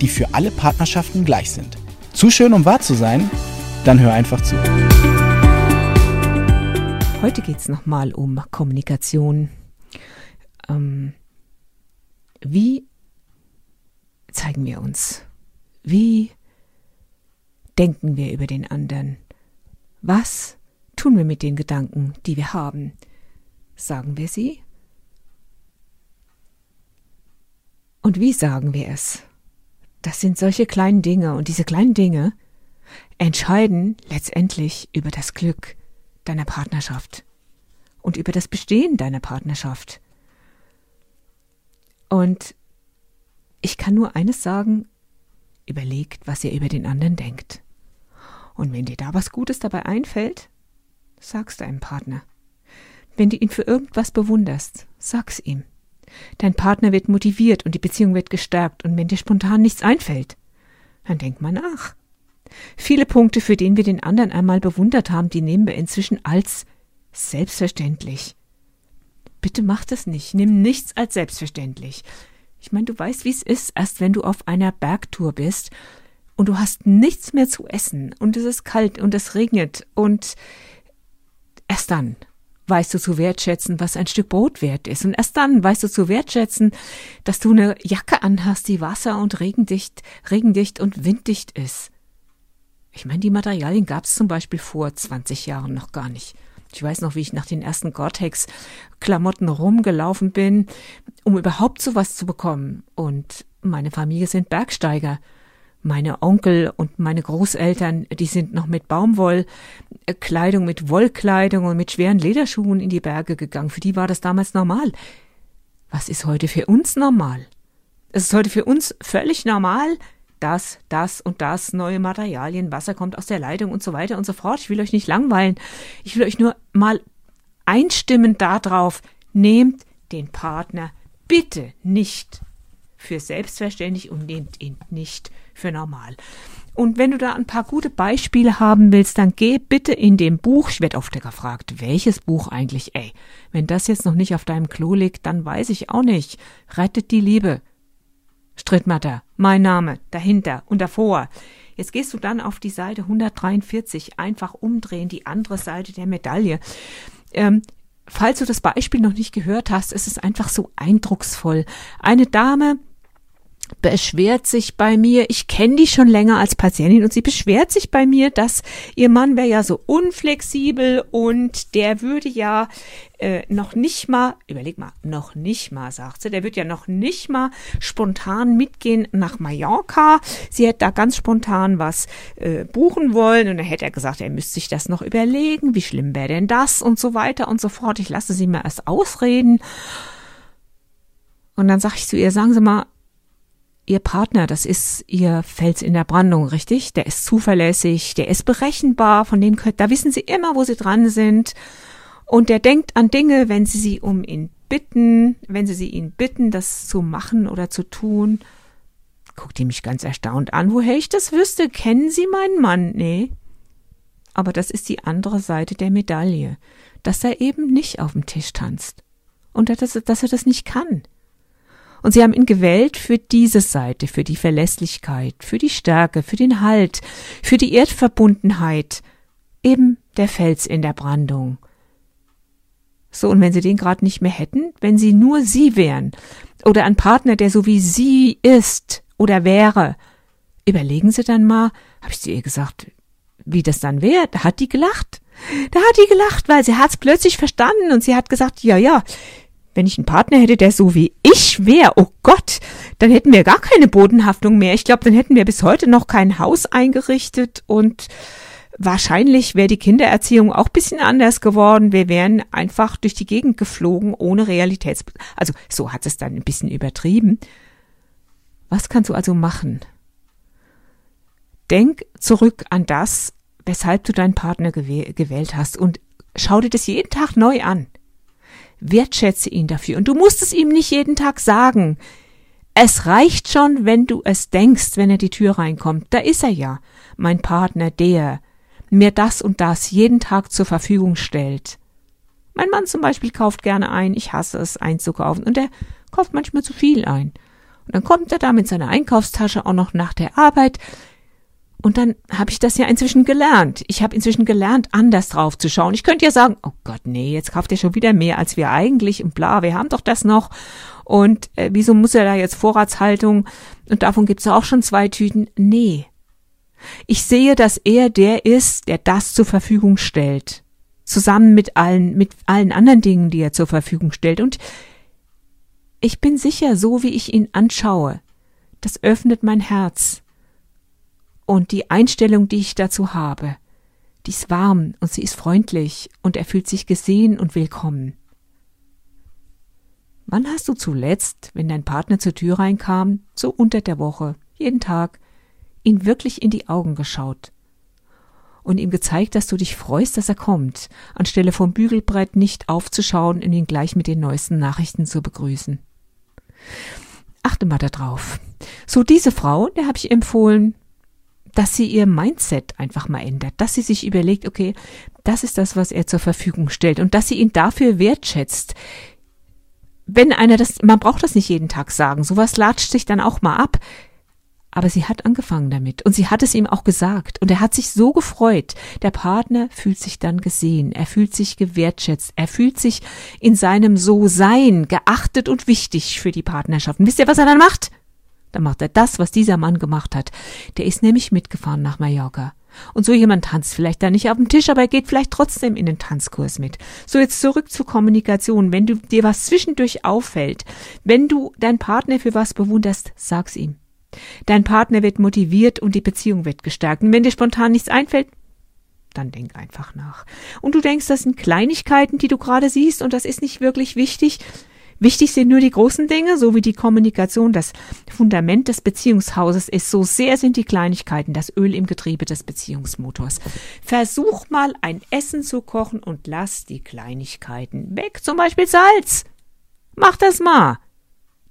die für alle Partnerschaften gleich sind. Zu schön, um wahr zu sein? Dann hör einfach zu. Heute geht es nochmal um Kommunikation. Ähm, wie zeigen wir uns? Wie denken wir über den anderen? Was tun wir mit den Gedanken, die wir haben? Sagen wir sie? Und wie sagen wir es? Das sind solche kleinen Dinge und diese kleinen Dinge entscheiden letztendlich über das Glück deiner Partnerschaft und über das Bestehen deiner Partnerschaft. Und ich kann nur eines sagen, überlegt, was ihr über den anderen denkt. Und wenn dir da was Gutes dabei einfällt, sag's deinem Partner. Wenn du ihn für irgendwas bewunderst, sag's ihm. Dein Partner wird motiviert und die Beziehung wird gestärkt, und wenn dir spontan nichts einfällt, dann denk mal nach. Viele Punkte, für den wir den anderen einmal bewundert haben, die nehmen wir inzwischen als selbstverständlich. Bitte mach das nicht. Nimm nichts als selbstverständlich. Ich meine, du weißt, wie es ist, erst wenn du auf einer Bergtour bist und du hast nichts mehr zu essen und es ist kalt und es regnet und erst dann weißt du zu wertschätzen, was ein Stück Brot wert ist. Und erst dann weißt du zu wertschätzen, dass du eine Jacke anhast, die wasser- und regendicht, regendicht und winddicht ist. Ich meine, die Materialien gab es zum Beispiel vor 20 Jahren noch gar nicht. Ich weiß noch, wie ich nach den ersten Gore-Tex-Klamotten rumgelaufen bin, um überhaupt sowas zu bekommen. Und meine Familie sind Bergsteiger. Meine Onkel und meine Großeltern, die sind noch mit Baumwollkleidung, mit Wollkleidung und mit schweren Lederschuhen in die Berge gegangen. Für die war das damals normal. Was ist heute für uns normal? Es ist heute für uns völlig normal, das, das und das, neue Materialien, Wasser kommt aus der Leitung und so weiter und so fort. Ich will euch nicht langweilen. Ich will euch nur mal einstimmen darauf, nehmt den Partner bitte nicht für selbstverständlich und nehmt ihn nicht für normal. Und wenn du da ein paar gute Beispiele haben willst, dann geh bitte in dem Buch. Ich werde oft gefragt, welches Buch eigentlich? Ey, wenn das jetzt noch nicht auf deinem Klo liegt, dann weiß ich auch nicht. Rettet die Liebe. Strittmatter, mein Name, dahinter und davor. Jetzt gehst du dann auf die Seite 143, einfach umdrehen, die andere Seite der Medaille. Ähm, falls du das Beispiel noch nicht gehört hast, ist es einfach so eindrucksvoll. Eine Dame beschwert sich bei mir, ich kenne die schon länger als Patientin und sie beschwert sich bei mir, dass ihr Mann wäre ja so unflexibel und der würde ja äh, noch nicht mal, überleg mal, noch nicht mal, sagt sie, der wird ja noch nicht mal spontan mitgehen nach Mallorca. Sie hätte da ganz spontan was äh, buchen wollen und dann hätte er gesagt, er müsste sich das noch überlegen, wie schlimm wäre denn das und so weiter und so fort. Ich lasse sie mir erst ausreden. Und dann sag ich zu ihr, sagen Sie mal, Ihr Partner, das ist Ihr Fels in der Brandung, richtig? Der ist zuverlässig, der ist berechenbar, von dem da wissen Sie immer, wo Sie dran sind. Und der denkt an Dinge, wenn Sie sie um ihn bitten, wenn Sie sie ihn bitten, das zu machen oder zu tun. Guckt die mich ganz erstaunt an. Woher ich das wüsste? Kennen Sie meinen Mann? Nee. Aber das ist die andere Seite der Medaille, dass er eben nicht auf dem Tisch tanzt. Und dass, dass er das nicht kann. Und sie haben ihn gewählt für diese Seite, für die Verlässlichkeit, für die Stärke, für den Halt, für die Erdverbundenheit, eben der Fels in der Brandung. So, und wenn sie den gerade nicht mehr hätten, wenn sie nur sie wären, oder ein Partner, der so wie sie ist oder wäre, überlegen Sie dann mal, habe ich zu ihr gesagt, wie das dann wäre. Da hat die gelacht. Da hat die gelacht, weil sie hat's plötzlich verstanden und sie hat gesagt, ja, ja, wenn ich einen Partner hätte, der so wie ich wäre, oh Gott, dann hätten wir gar keine Bodenhaftung mehr. Ich glaube, dann hätten wir bis heute noch kein Haus eingerichtet und wahrscheinlich wäre die Kindererziehung auch bisschen anders geworden. Wir wären einfach durch die Gegend geflogen ohne Realitäts... Also so hat es dann ein bisschen übertrieben. Was kannst du also machen? Denk zurück an das, weshalb du deinen Partner gewählt hast und schau dir das jeden Tag neu an. Wertschätze ihn dafür. Und du musst es ihm nicht jeden Tag sagen. Es reicht schon, wenn du es denkst, wenn er die Tür reinkommt. Da ist er ja, mein Partner, der mir das und das jeden Tag zur Verfügung stellt. Mein Mann zum Beispiel kauft gerne ein, ich hasse es einzukaufen, und er kauft manchmal zu viel ein. Und dann kommt er da mit seiner Einkaufstasche auch noch nach der Arbeit, und dann habe ich das ja inzwischen gelernt. Ich habe inzwischen gelernt, anders drauf zu schauen. Ich könnte ja sagen, oh Gott, nee, jetzt kauft er schon wieder mehr als wir eigentlich und bla, wir haben doch das noch. Und äh, wieso muss er da jetzt Vorratshaltung? Und davon gibt's ja auch schon zwei Tüten. Nee. Ich sehe, dass er der ist, der das zur Verfügung stellt. Zusammen mit allen, mit allen anderen Dingen, die er zur Verfügung stellt. Und ich bin sicher, so wie ich ihn anschaue, das öffnet mein Herz und die Einstellung, die ich dazu habe, die ist warm und sie ist freundlich und er fühlt sich gesehen und willkommen. Wann hast du zuletzt, wenn dein Partner zur Tür reinkam, so unter der Woche, jeden Tag, ihn wirklich in die Augen geschaut und ihm gezeigt, dass du dich freust, dass er kommt, anstelle vom Bügelbrett nicht aufzuschauen und ihn gleich mit den neuesten Nachrichten zu begrüßen? Achte mal darauf. So diese Frau, der habe ich empfohlen, dass sie ihr Mindset einfach mal ändert, dass sie sich überlegt, okay, das ist das, was er zur Verfügung stellt und dass sie ihn dafür wertschätzt. Wenn einer das, man braucht das nicht jeden Tag sagen, sowas latscht sich dann auch mal ab. Aber sie hat angefangen damit und sie hat es ihm auch gesagt und er hat sich so gefreut. Der Partner fühlt sich dann gesehen, er fühlt sich gewertschätzt, er fühlt sich in seinem So-Sein geachtet und wichtig für die Partnerschaft. Und wisst ihr, was er dann macht? Dann macht er das, was dieser Mann gemacht hat. Der ist nämlich mitgefahren nach Mallorca. Und so jemand tanzt vielleicht da nicht auf dem Tisch, aber er geht vielleicht trotzdem in den Tanzkurs mit. So jetzt zurück zur Kommunikation. Wenn du dir was zwischendurch auffällt, wenn du deinen Partner für was bewunderst, sag's ihm. Dein Partner wird motiviert und die Beziehung wird gestärkt. Und wenn dir spontan nichts einfällt, dann denk einfach nach. Und du denkst, das sind Kleinigkeiten, die du gerade siehst und das ist nicht wirklich wichtig, Wichtig sind nur die großen Dinge, so wie die Kommunikation das Fundament des Beziehungshauses ist. So sehr sind die Kleinigkeiten das Öl im Getriebe des Beziehungsmotors. Versuch mal ein Essen zu kochen und lass die Kleinigkeiten weg. Zum Beispiel Salz. Mach das mal.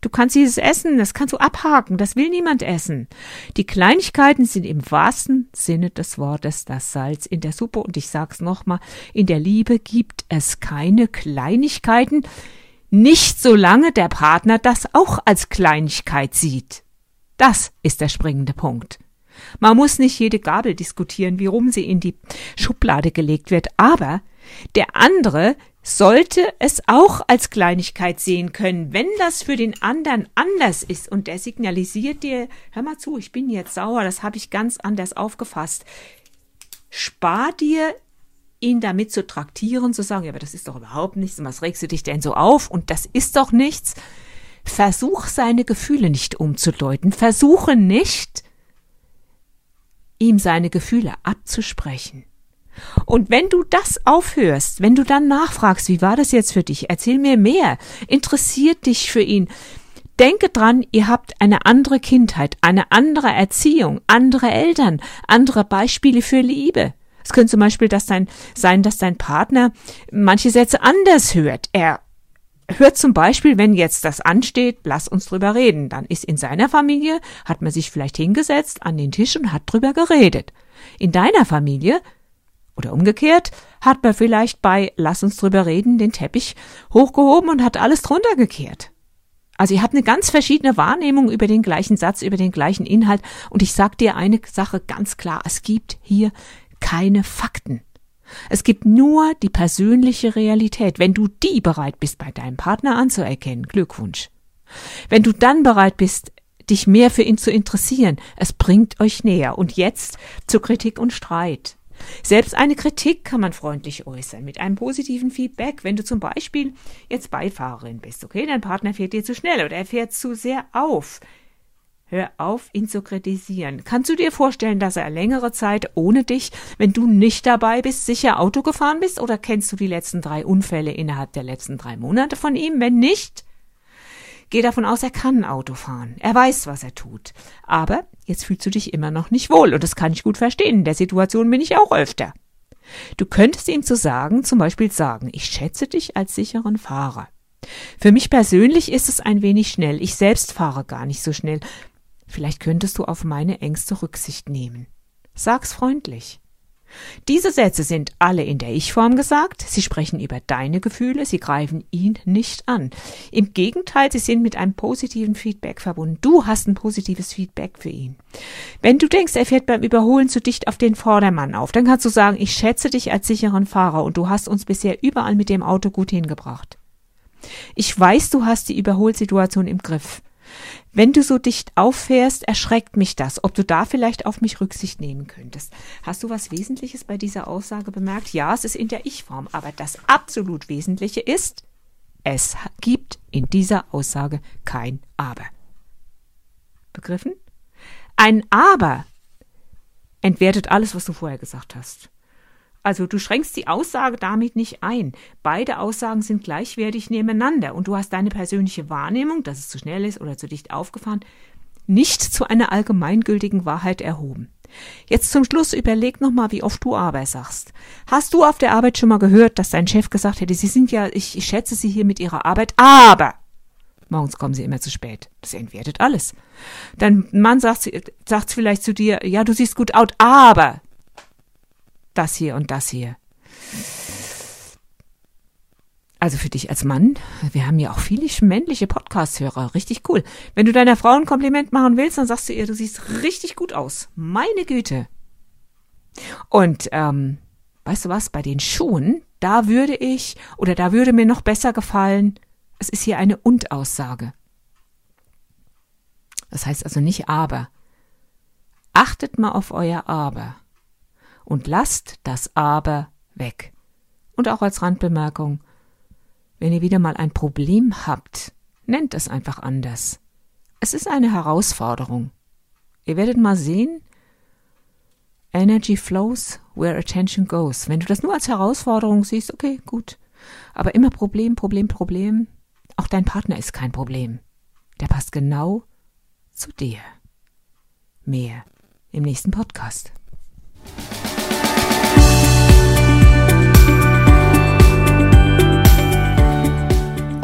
Du kannst dieses Essen, das kannst du abhaken, das will niemand essen. Die Kleinigkeiten sind im wahrsten Sinne des Wortes das Salz in der Suppe und ich sag's nochmal, in der Liebe gibt es keine Kleinigkeiten, nicht solange der Partner das auch als Kleinigkeit sieht. Das ist der springende Punkt. Man muss nicht jede Gabel diskutieren, wie rum sie in die Schublade gelegt wird, aber der andere sollte es auch als Kleinigkeit sehen können, wenn das für den anderen anders ist und der signalisiert dir, hör mal zu, ich bin jetzt sauer, das habe ich ganz anders aufgefasst. Spar dir ihn damit zu traktieren, zu sagen, ja, aber das ist doch überhaupt nichts, und was regst du dich denn so auf und das ist doch nichts. Versuch seine Gefühle nicht umzudeuten, versuche nicht, ihm seine Gefühle abzusprechen. Und wenn du das aufhörst, wenn du dann nachfragst, wie war das jetzt für dich, erzähl mir mehr, interessiert dich für ihn, denke dran, ihr habt eine andere Kindheit, eine andere Erziehung, andere Eltern, andere Beispiele für Liebe. Es könnte zum Beispiel das sein, sein, dass dein Partner manche Sätze anders hört. Er hört zum Beispiel, wenn jetzt das ansteht, lass uns drüber reden. Dann ist in seiner Familie, hat man sich vielleicht hingesetzt an den Tisch und hat drüber geredet. In deiner Familie oder umgekehrt hat man vielleicht bei Lass uns drüber reden den Teppich hochgehoben und hat alles drunter gekehrt. Also ihr habt eine ganz verschiedene Wahrnehmung über den gleichen Satz, über den gleichen Inhalt. Und ich sag dir eine Sache ganz klar. Es gibt hier keine Fakten. Es gibt nur die persönliche Realität. Wenn du die bereit bist, bei deinem Partner anzuerkennen, Glückwunsch. Wenn du dann bereit bist, dich mehr für ihn zu interessieren, es bringt euch näher. Und jetzt zu Kritik und Streit. Selbst eine Kritik kann man freundlich äußern, mit einem positiven Feedback. Wenn du zum Beispiel jetzt Beifahrerin bist, okay, dein Partner fährt dir zu schnell oder er fährt zu sehr auf, Hör auf, ihn zu kritisieren. Kannst du dir vorstellen, dass er längere Zeit ohne dich, wenn du nicht dabei bist, sicher Auto gefahren bist? Oder kennst du die letzten drei Unfälle innerhalb der letzten drei Monate von ihm? Wenn nicht, Geh davon aus, er kann Auto fahren. Er weiß, was er tut. Aber jetzt fühlst du dich immer noch nicht wohl und das kann ich gut verstehen. In der Situation bin ich auch öfter. Du könntest ihm zu sagen, zum Beispiel sagen, ich schätze dich als sicheren Fahrer. Für mich persönlich ist es ein wenig schnell. Ich selbst fahre gar nicht so schnell. Vielleicht könntest du auf meine Ängste Rücksicht nehmen. Sag's freundlich. Diese Sätze sind alle in der Ich-Form gesagt, sie sprechen über deine Gefühle, sie greifen ihn nicht an. Im Gegenteil, sie sind mit einem positiven Feedback verbunden. Du hast ein positives Feedback für ihn. Wenn du denkst, er fährt beim Überholen zu dicht auf den Vordermann auf, dann kannst du sagen, ich schätze dich als sicheren Fahrer und du hast uns bisher überall mit dem Auto gut hingebracht. Ich weiß, du hast die Überholsituation im Griff. Wenn du so dicht auffährst, erschreckt mich das, ob du da vielleicht auf mich Rücksicht nehmen könntest. Hast du was Wesentliches bei dieser Aussage bemerkt? Ja, es ist in der Ich-Form, aber das absolut Wesentliche ist, es gibt in dieser Aussage kein Aber. Begriffen? Ein Aber entwertet alles, was du vorher gesagt hast. Also du schränkst die Aussage damit nicht ein. Beide Aussagen sind gleichwertig nebeneinander und du hast deine persönliche Wahrnehmung, dass es zu schnell ist oder zu dicht aufgefahren, nicht zu einer allgemeingültigen Wahrheit erhoben. Jetzt zum Schluss überleg nochmal, wie oft du aber sagst. Hast du auf der Arbeit schon mal gehört, dass dein Chef gesagt hätte, Sie sind ja, ich, ich schätze Sie hier mit Ihrer Arbeit, aber morgens kommen Sie immer zu spät. Das entwertet alles. Dein Mann sagt, sagt vielleicht zu dir, ja, du siehst gut out, aber das hier und das hier. Also für dich als Mann, wir haben ja auch viele männliche Podcast-Hörer, richtig cool. Wenn du deiner Frau ein Kompliment machen willst, dann sagst du ihr, du siehst richtig gut aus. Meine Güte. Und ähm, weißt du was, bei den Schuhen, da würde ich, oder da würde mir noch besser gefallen, es ist hier eine Und-Aussage. Das heißt also nicht aber. Achtet mal auf euer Aber und lasst das Aber weg. Und auch als Randbemerkung, wenn ihr wieder mal ein Problem habt, nennt es einfach anders. Es ist eine Herausforderung. Ihr werdet mal sehen, Energy flows where attention goes. Wenn du das nur als Herausforderung siehst, okay, gut. Aber immer Problem, Problem, Problem. Auch dein Partner ist kein Problem. Der passt genau zu dir. Mehr im nächsten Podcast.